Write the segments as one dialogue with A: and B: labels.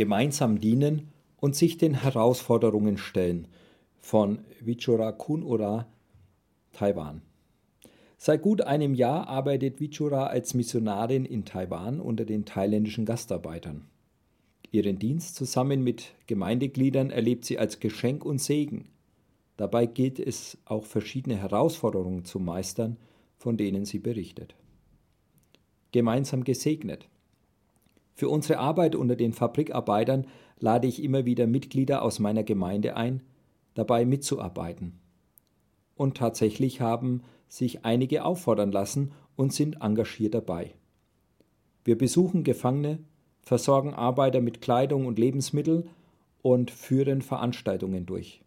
A: gemeinsam dienen und sich den Herausforderungen stellen von Vichura Kunura, Taiwan. Seit gut einem Jahr arbeitet Vichura als Missionarin in Taiwan unter den thailändischen Gastarbeitern. Ihren Dienst zusammen mit Gemeindegliedern erlebt sie als Geschenk und Segen. Dabei gilt es auch verschiedene Herausforderungen zu meistern, von denen sie berichtet. Gemeinsam gesegnet. Für unsere Arbeit unter den Fabrikarbeitern lade ich immer wieder Mitglieder aus meiner Gemeinde ein, dabei mitzuarbeiten. Und tatsächlich haben sich einige auffordern lassen und sind engagiert dabei. Wir besuchen Gefangene, versorgen Arbeiter mit Kleidung und Lebensmitteln und führen Veranstaltungen durch.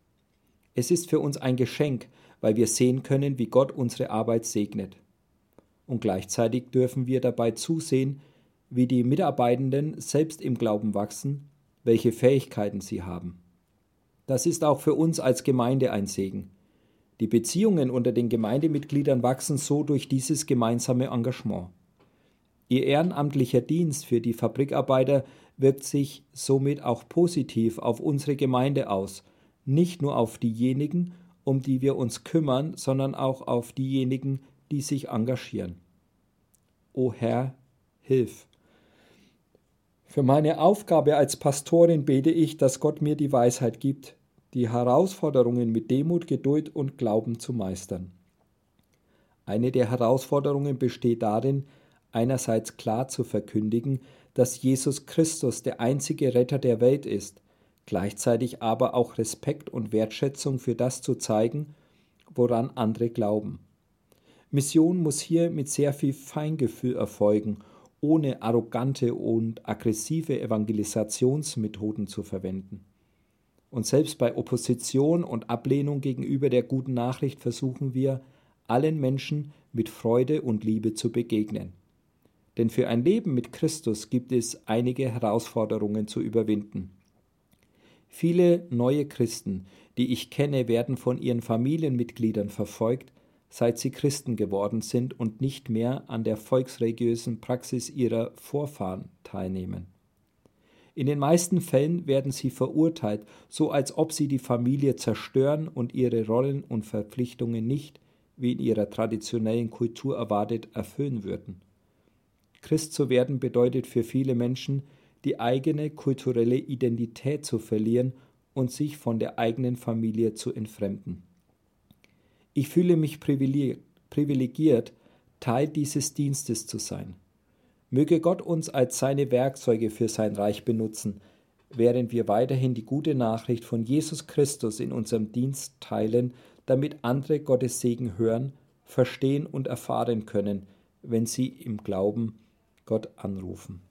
A: Es ist für uns ein Geschenk, weil wir sehen können, wie Gott unsere Arbeit segnet. Und gleichzeitig dürfen wir dabei zusehen, wie die Mitarbeitenden selbst im Glauben wachsen, welche Fähigkeiten sie haben. Das ist auch für uns als Gemeinde ein Segen. Die Beziehungen unter den Gemeindemitgliedern wachsen so durch dieses gemeinsame Engagement. Ihr ehrenamtlicher Dienst für die Fabrikarbeiter wirkt sich somit auch positiv auf unsere Gemeinde aus, nicht nur auf diejenigen, um die wir uns kümmern, sondern auch auf diejenigen, die sich engagieren. O Herr, hilf! Für meine Aufgabe als Pastorin bete ich, dass Gott mir die Weisheit gibt, die Herausforderungen mit Demut, Geduld und Glauben zu meistern. Eine der Herausforderungen besteht darin, einerseits klar zu verkündigen, dass Jesus Christus der einzige Retter der Welt ist, gleichzeitig aber auch Respekt und Wertschätzung für das zu zeigen, woran andere glauben. Mission muss hier mit sehr viel Feingefühl erfolgen ohne arrogante und aggressive Evangelisationsmethoden zu verwenden. Und selbst bei Opposition und Ablehnung gegenüber der guten Nachricht versuchen wir, allen Menschen mit Freude und Liebe zu begegnen. Denn für ein Leben mit Christus gibt es einige Herausforderungen zu überwinden. Viele neue Christen, die ich kenne, werden von ihren Familienmitgliedern verfolgt, seit sie Christen geworden sind und nicht mehr an der volksreligiösen Praxis ihrer Vorfahren teilnehmen. In den meisten Fällen werden sie verurteilt, so als ob sie die Familie zerstören und ihre Rollen und Verpflichtungen nicht, wie in ihrer traditionellen Kultur erwartet, erfüllen würden. Christ zu werden bedeutet für viele Menschen, die eigene kulturelle Identität zu verlieren und sich von der eigenen Familie zu entfremden. Ich fühle mich privilegiert, Teil dieses Dienstes zu sein. Möge Gott uns als seine Werkzeuge für sein Reich benutzen, während wir weiterhin die gute Nachricht von Jesus Christus in unserem Dienst teilen, damit andere Gottes Segen hören, verstehen und erfahren können, wenn sie im Glauben Gott anrufen.